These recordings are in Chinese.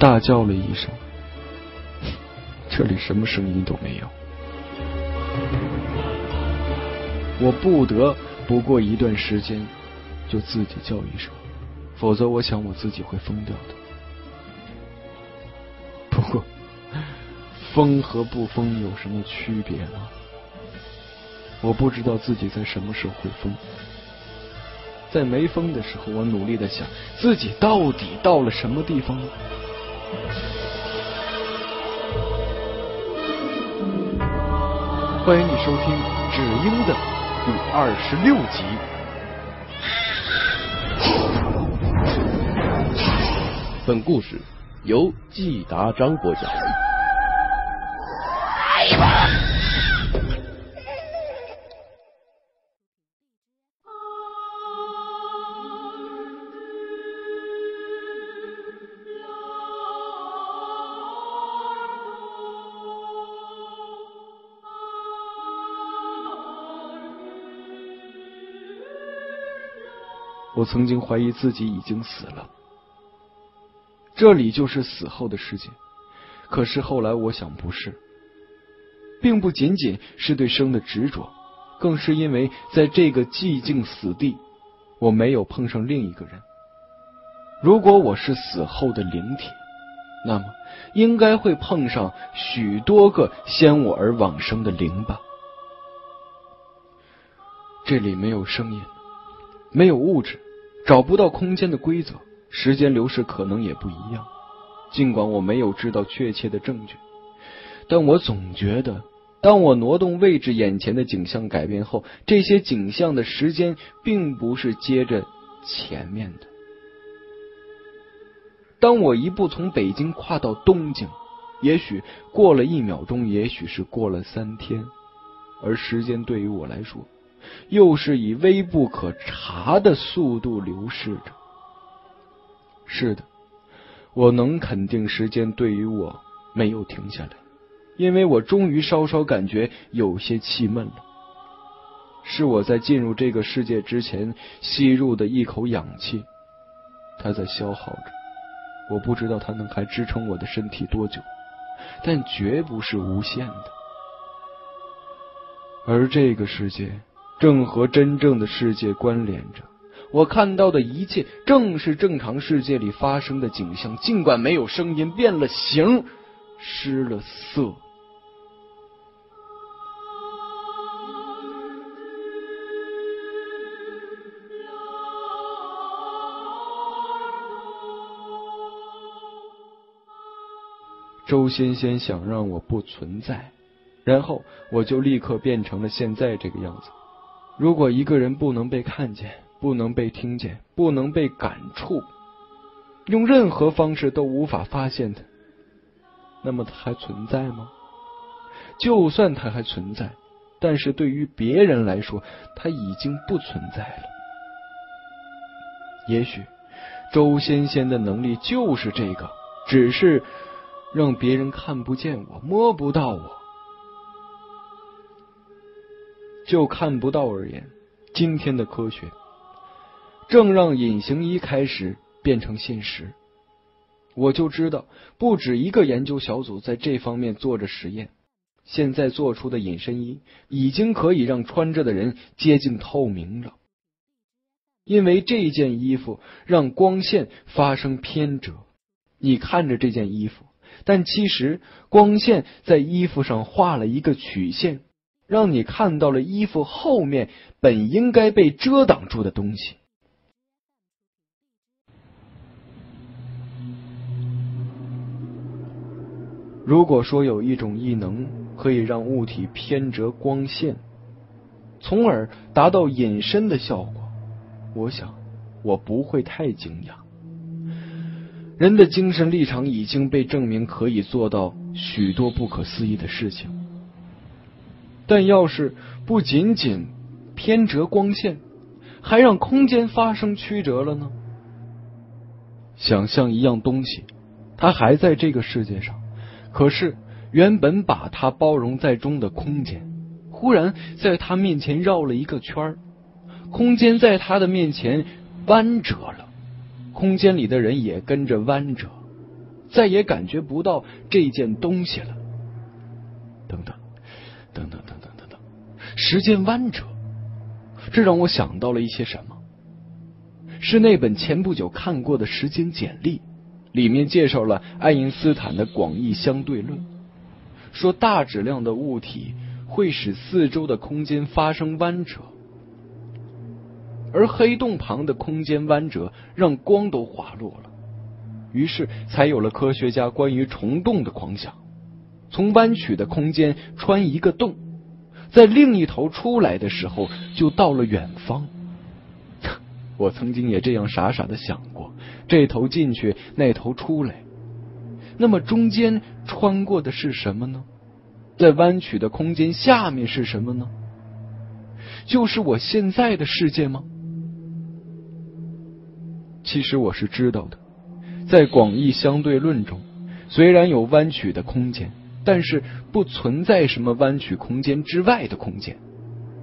大叫了一声，这里什么声音都没有。我不得不过一段时间就自己叫一声，否则我想我自己会疯掉的。不过，疯和不疯有什么区别吗？我不知道自己在什么时候会疯。在没疯的时候，我努力的想自己到底到了什么地方。欢迎你收听《只鹰》的第二十六集。本故事由季达章播讲。我曾经怀疑自己已经死了，这里就是死后的世界。可是后来我想，不是，并不仅仅是对生的执着，更是因为在这个寂静死地，我没有碰上另一个人。如果我是死后的灵体，那么应该会碰上许多个先我而往生的灵吧。这里没有声音。没有物质，找不到空间的规则，时间流逝可能也不一样。尽管我没有知道确切的证据，但我总觉得，当我挪动位置，眼前的景象改变后，这些景象的时间并不是接着前面的。当我一步从北京跨到东京，也许过了一秒钟，也许是过了三天，而时间对于我来说。又是以微不可察的速度流逝着。是的，我能肯定时间对于我没有停下来，因为我终于稍稍感觉有些气闷了。是我在进入这个世界之前吸入的一口氧气，它在消耗着。我不知道它能还支撑我的身体多久，但绝不是无限的。而这个世界。正和真正的世界关联着，我看到的一切正是正常世界里发生的景象，尽管没有声音，变了形，失了色。周仙仙想让我不存在，然后我就立刻变成了现在这个样子。如果一个人不能被看见，不能被听见，不能被感触，用任何方式都无法发现他，那么他还存在吗？就算他还存在，但是对于别人来说，他已经不存在了。也许周仙仙的能力就是这个，只是让别人看不见我，摸不到我。就看不到而言，今天的科学正让隐形衣开始变成现实。我就知道，不止一个研究小组在这方面做着实验。现在做出的隐身衣已经可以让穿着的人接近透明了，因为这件衣服让光线发生偏折。你看着这件衣服，但其实光线在衣服上画了一个曲线。让你看到了衣服后面本应该被遮挡住的东西。如果说有一种异能可以让物体偏折光线，从而达到隐身的效果，我想我不会太惊讶。人的精神立场已经被证明可以做到许多不可思议的事情。但要是不仅仅偏折光线，还让空间发生曲折了呢？想象一样东西，它还在这个世界上，可是原本把它包容在中的空间，忽然在他面前绕了一个圈儿，空间在他的面前弯折了，空间里的人也跟着弯折。再也感觉不到这件东西了。等，等等，等等，时间弯折，这让我想到了一些什么？是那本前不久看过的时间简历，里面介绍了爱因斯坦的广义相对论，说大质量的物体会使四周的空间发生弯折。而黑洞旁的空间弯折让光都滑落了，于是才有了科学家关于虫洞的狂想：从弯曲的空间穿一个洞，在另一头出来的时候就到了远方。我曾经也这样傻傻的想过，这头进去，那头出来，那么中间穿过的是什么呢？在弯曲的空间下面是什么呢？就是我现在的世界吗？其实我是知道的，在广义相对论中，虽然有弯曲的空间，但是不存在什么弯曲空间之外的空间。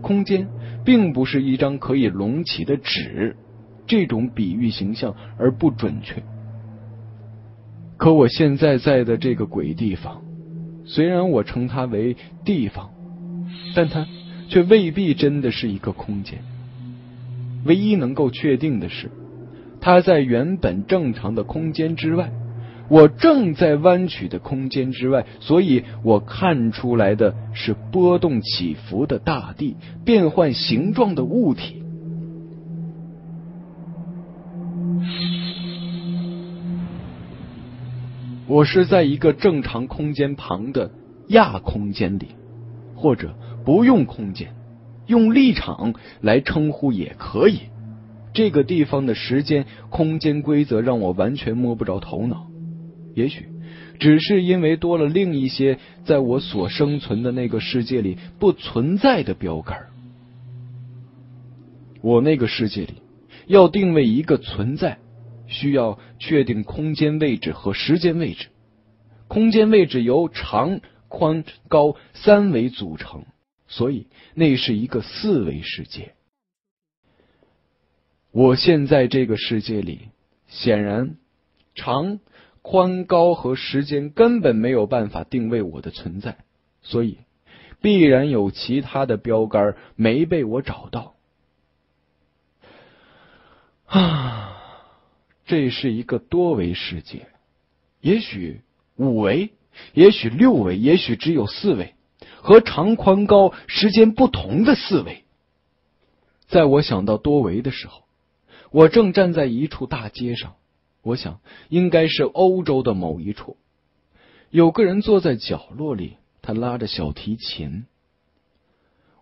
空间并不是一张可以隆起的纸，这种比喻形象而不准确。可我现在在的这个鬼地方，虽然我称它为地方，但它却未必真的是一个空间。唯一能够确定的是。它在原本正常的空间之外，我正在弯曲的空间之外，所以我看出来的是波动起伏的大地，变换形状的物体。我是在一个正常空间旁的亚空间里，或者不用空间，用立场来称呼也可以。这个地方的时间、空间规则让我完全摸不着头脑。也许只是因为多了另一些在我所生存的那个世界里不存在的标杆。我那个世界里要定位一个存在，需要确定空间位置和时间位置。空间位置由长、宽、高三维组成，所以那是一个四维世界。我现在这个世界里，显然长、宽、高和时间根本没有办法定位我的存在，所以必然有其他的标杆没被我找到。啊，这是一个多维世界，也许五维，也许六维，也许只有四维，和长、宽、高、时间不同的四维。在我想到多维的时候。我正站在一处大街上，我想应该是欧洲的某一处。有个人坐在角落里，他拉着小提琴。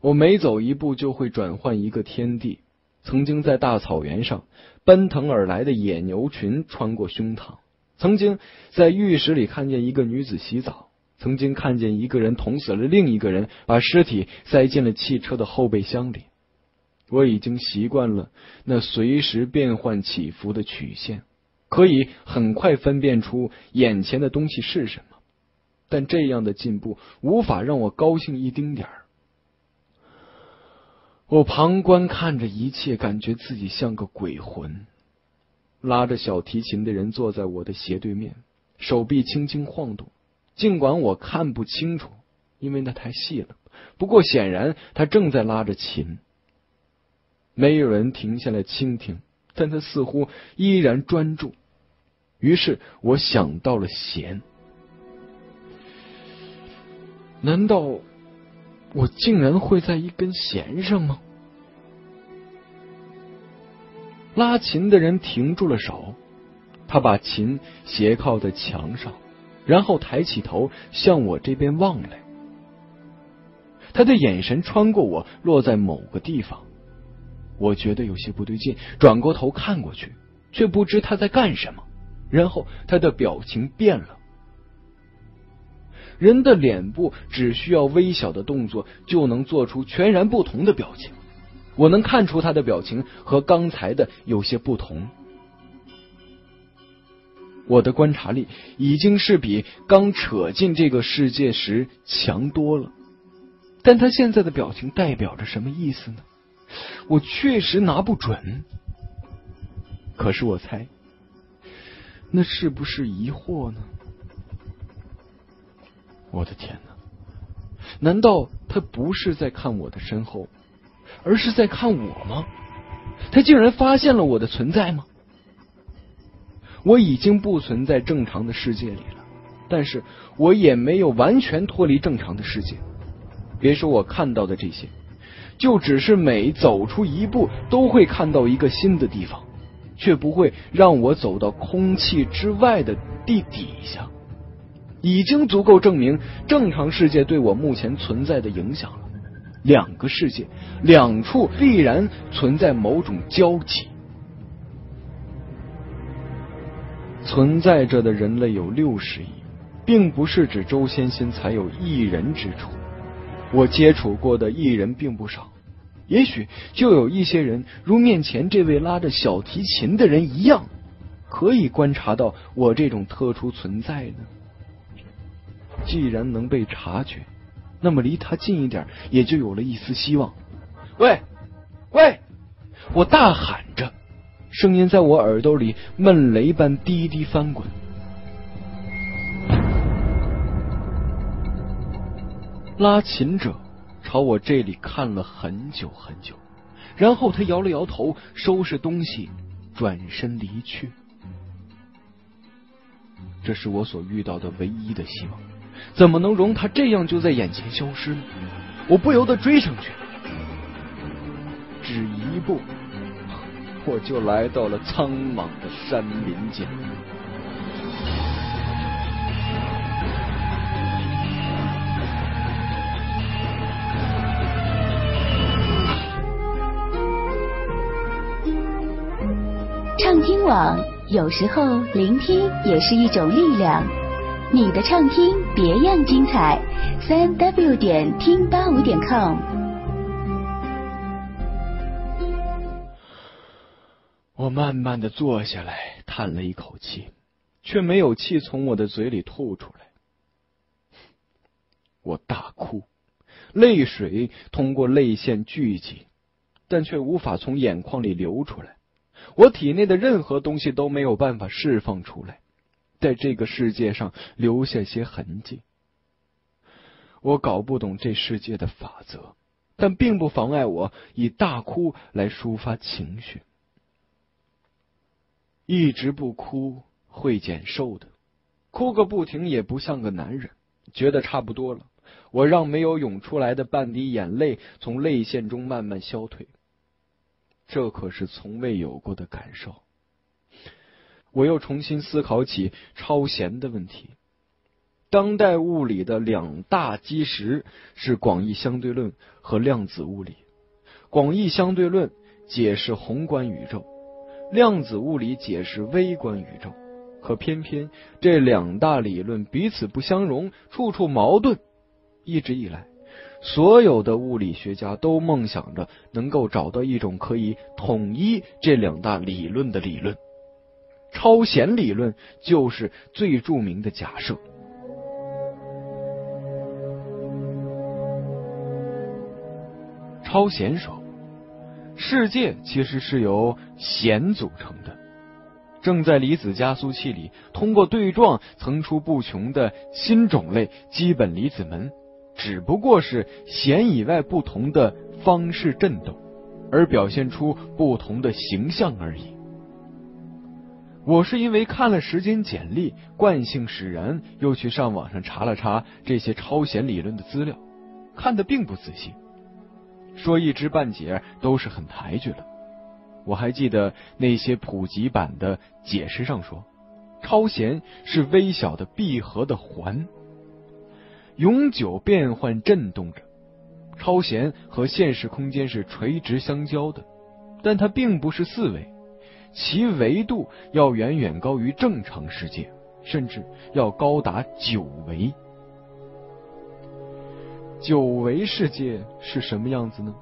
我每走一步就会转换一个天地。曾经在大草原上，奔腾而来的野牛群穿过胸膛；曾经在浴室里看见一个女子洗澡；曾经看见一个人捅死了另一个人，把尸体塞进了汽车的后备箱里。我已经习惯了那随时变换起伏的曲线，可以很快分辨出眼前的东西是什么。但这样的进步无法让我高兴一丁点儿。我旁观看着一切，感觉自己像个鬼魂。拉着小提琴的人坐在我的斜对面，手臂轻轻晃动，尽管我看不清楚，因为那太细了。不过显然他正在拉着琴。没有人停下来倾听，但他似乎依然专注。于是我想到了弦，难道我竟然会在一根弦上吗？拉琴的人停住了手，他把琴斜靠在墙上，然后抬起头向我这边望来。他的眼神穿过我，落在某个地方。我觉得有些不对劲，转过头看过去，却不知他在干什么。然后他的表情变了。人的脸部只需要微小的动作，就能做出全然不同的表情。我能看出他的表情和刚才的有些不同。我的观察力已经是比刚扯进这个世界时强多了。但他现在的表情代表着什么意思呢？我确实拿不准，可是我猜，那是不是疑惑呢？我的天哪！难道他不是在看我的身后，而是在看我吗？他竟然发现了我的存在吗？我已经不存在正常的世界里了，但是我也没有完全脱离正常的世界。别说我看到的这些，就只是每走出一步都会看到一个新的地方，却不会让我走到空气之外的地底下。已经足够证明正常世界对我目前存在的影响了。两个世界，两处必然存在某种交集。存在着的人类有六十亿，并不是指周先心才有一人之处。我接触过的艺人并不少，也许就有一些人如面前这位拉着小提琴的人一样，可以观察到我这种特殊存在呢。既然能被察觉，那么离他近一点也就有了一丝希望。喂，喂！我大喊着，声音在我耳朵里闷雷般滴滴翻滚。拉琴者朝我这里看了很久很久，然后他摇了摇头，收拾东西，转身离去。这是我所遇到的唯一的希望。怎么能容他这样就在眼前消失呢？我不由得追上去，只一步，我就来到了苍茫的山林间。畅听网，有时候聆听也是一种力量。你的畅听别样精彩，三 w 点听八五点 com。我慢慢的坐下来，叹了一口气，却没有气从我的嘴里吐出来。我大哭，泪水通过泪腺聚集，但却无法从眼眶里流出来。我体内的任何东西都没有办法释放出来。在这个世界上留下些痕迹。我搞不懂这世界的法则，但并不妨碍我以大哭来抒发情绪。一直不哭会减瘦的，哭个不停也不像个男人。觉得差不多了，我让没有涌出来的半滴眼泪从泪腺中慢慢消退。这可是从未有过的感受。我又重新思考起超弦的问题。当代物理的两大基石是广义相对论和量子物理。广义相对论解释宏观宇宙，量子物理解释微观宇宙。可偏偏这两大理论彼此不相容，处处矛盾。一直以来，所有的物理学家都梦想着能够找到一种可以统一这两大理论的理论。超弦理论就是最著名的假设。超弦说，世界其实是由弦组成的，正在离子加速器里通过对撞层出不穷的新种类基本离子门，只不过是弦以外不同的方式振动，而表现出不同的形象而已。我是因为看了《时间简历》，惯性使然，又去上网上查了查这些超弦理论的资料，看的并不仔细，说一知半解都是很抬举了。我还记得那些普及版的解释上说，超弦是微小的闭合的环，永久变换震动着。超弦和现实空间是垂直相交的，但它并不是四维。其维度要远远高于正常世界，甚至要高达九维。九维世界是什么样子呢？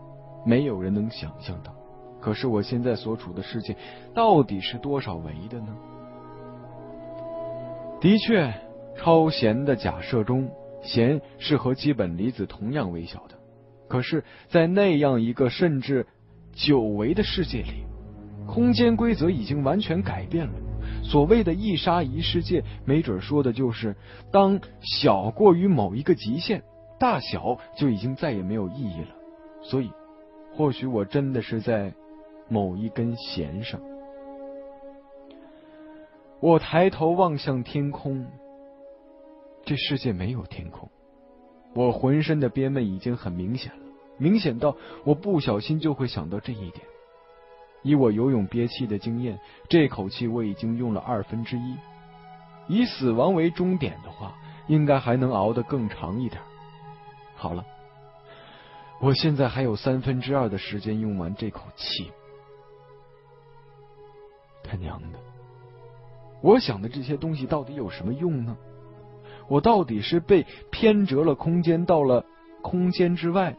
没有人能想象到。可是我现在所处的世界到底是多少维的呢？的确，超弦的假设中，弦是和基本离子同样微小的。可是，在那样一个甚至久违的世界里。空间规则已经完全改变了，所谓的一沙一世界，没准说的就是当小过于某一个极限，大小就已经再也没有意义了。所以，或许我真的是在某一根弦上。我抬头望向天空，这世界没有天空。我浑身的憋闷已经很明显了，明显到我不小心就会想到这一点。以我游泳憋气的经验，这口气我已经用了二分之一。以死亡为终点的话，应该还能熬得更长一点。好了，我现在还有三分之二的时间用完这口气。他娘的！我想的这些东西到底有什么用呢？我到底是被偏折了空间到了空间之外，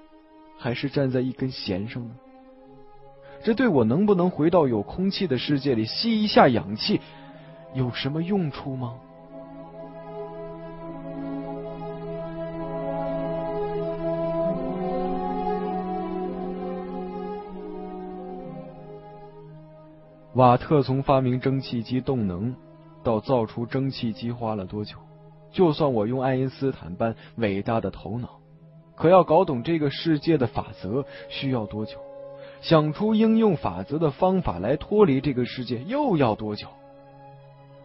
还是站在一根弦上呢？这对我能不能回到有空气的世界里吸一下氧气有什么用处吗？瓦特从发明蒸汽机动能到造出蒸汽机花了多久？就算我用爱因斯坦般伟大的头脑，可要搞懂这个世界的法则需要多久？想出应用法则的方法来脱离这个世界又要多久？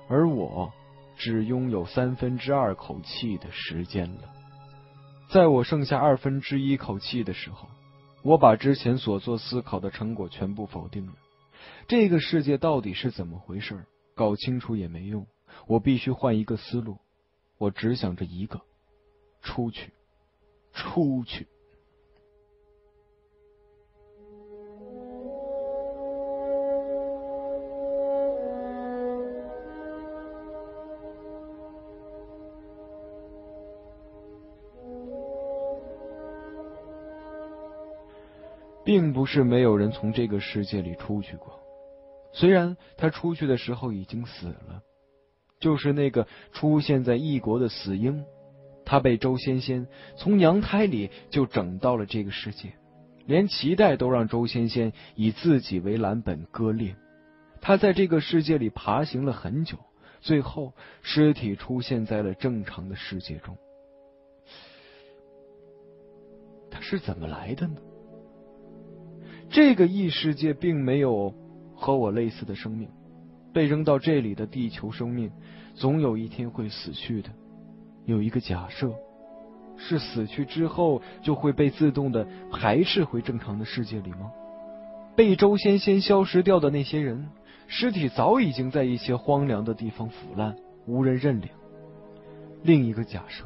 而我只拥有三分之二口气的时间了。在我剩下二分之一口气的时候，我把之前所做思考的成果全部否定了。这个世界到底是怎么回事？搞清楚也没用。我必须换一个思路。我只想着一个：出去，出去。并不是没有人从这个世界里出去过，虽然他出去的时候已经死了，就是那个出现在异国的死婴，他被周仙仙从娘胎里就整到了这个世界，连脐带都让周仙仙以自己为蓝本割裂。他在这个世界里爬行了很久，最后尸体出现在了正常的世界中。他是怎么来的呢？这个异世界并没有和我类似的生命，被扔到这里的地球生命，总有一天会死去的。有一个假设，是死去之后就会被自动的排斥回正常的世界里吗？被周仙仙消失掉的那些人，尸体早已经在一些荒凉的地方腐烂，无人认领。另一个假设，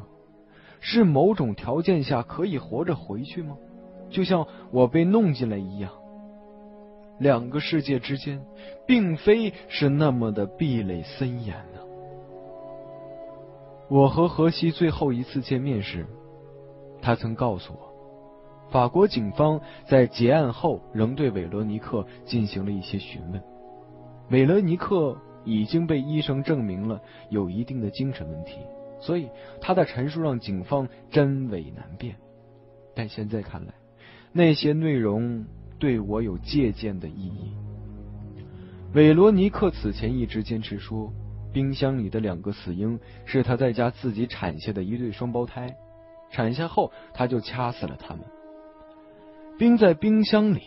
是某种条件下可以活着回去吗？就像我被弄进来一样。两个世界之间，并非是那么的壁垒森严呢。我和荷西最后一次见面时，他曾告诉我，法国警方在结案后仍对韦罗尼克进行了一些询问。韦罗尼克已经被医生证明了有一定的精神问题，所以他的陈述让警方真伪难辨。但现在看来，那些内容。对我有借鉴的意义。韦罗尼克此前一直坚持说，冰箱里的两个死婴是他在家自己产下的一对双胞胎，产下后他就掐死了他们，冰在冰箱里。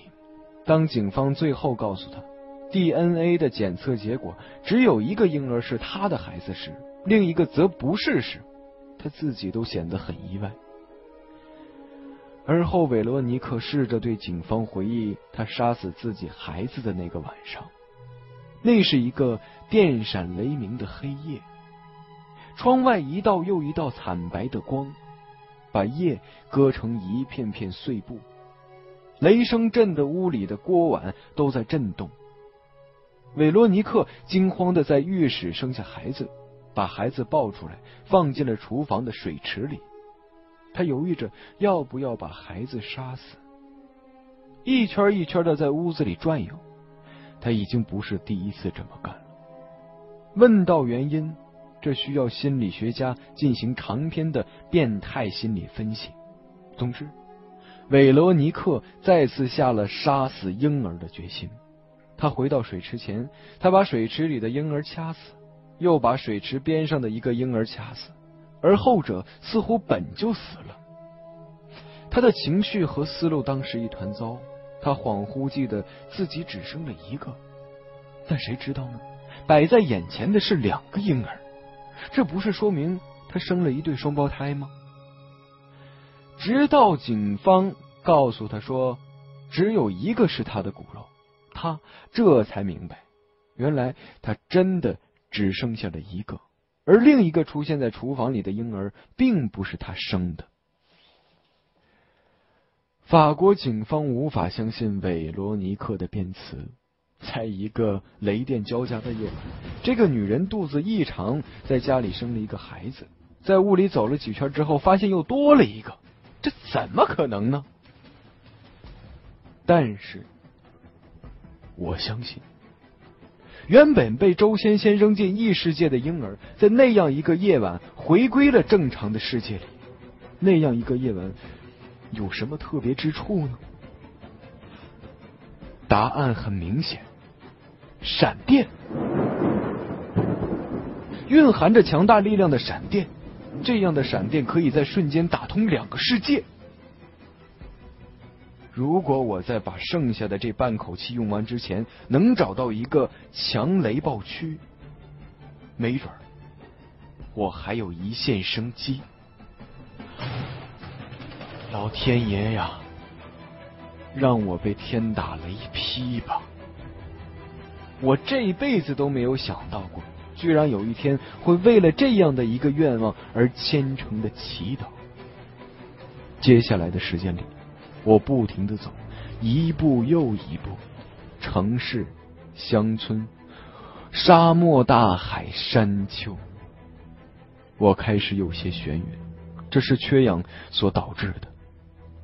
当警方最后告诉他 DNA 的检测结果只有一个婴儿是他的孩子时，另一个则不是时，他自己都显得很意外。而后，韦罗尼克试着对警方回忆他杀死自己孩子的那个晚上。那是一个电闪雷鸣的黑夜，窗外一道又一道惨白的光，把夜割成一片片碎布。雷声震得屋里的锅碗都在震动。韦罗尼克惊慌的在浴室生下孩子，把孩子抱出来，放进了厨房的水池里。他犹豫着要不要把孩子杀死，一圈一圈的在屋子里转悠。他已经不是第一次这么干了。问到原因，这需要心理学家进行长篇的变态心理分析。总之，韦罗尼克再次下了杀死婴儿的决心。他回到水池前，他把水池里的婴儿掐死，又把水池边上的一个婴儿掐死，而后者似乎本就死了。他的情绪和思路当时一团糟，他恍惚记得自己只生了一个，但谁知道呢？摆在眼前的是两个婴儿，这不是说明他生了一对双胞胎吗？直到警方告诉他说，只有一个是他的骨肉。他这才明白，原来他真的只剩下了一个，而另一个出现在厨房里的婴儿并不是他生的。法国警方无法相信韦罗尼克的辩词，在一个雷电交加的夜晚，这个女人肚子异常，在家里生了一个孩子，在屋里走了几圈之后，发现又多了一个，这怎么可能呢？但是。我相信，原本被周仙仙扔进异世界的婴儿，在那样一个夜晚回归了正常的世界里。那样一个夜晚有什么特别之处呢？答案很明显：闪电，蕴含着强大力量的闪电。这样的闪电可以在瞬间打通两个世界。如果我在把剩下的这半口气用完之前，能找到一个强雷暴区，没准我还有一线生机。老天爷呀，让我被天打雷劈吧！我这辈子都没有想到过，居然有一天会为了这样的一个愿望而虔诚的祈祷。接下来的时间里。我不停的走，一步又一步，城市、乡村、沙漠、大海、山丘，我开始有些眩晕，这是缺氧所导致的。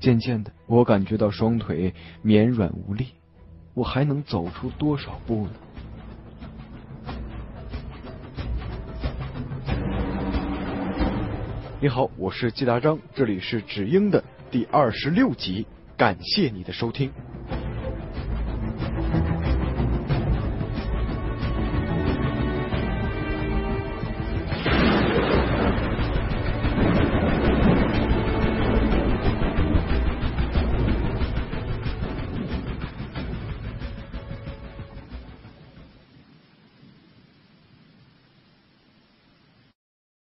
渐渐的，我感觉到双腿绵软无力，我还能走出多少步呢？你好，我是季大章，这里是只英的。第二十六集，感谢你的收听。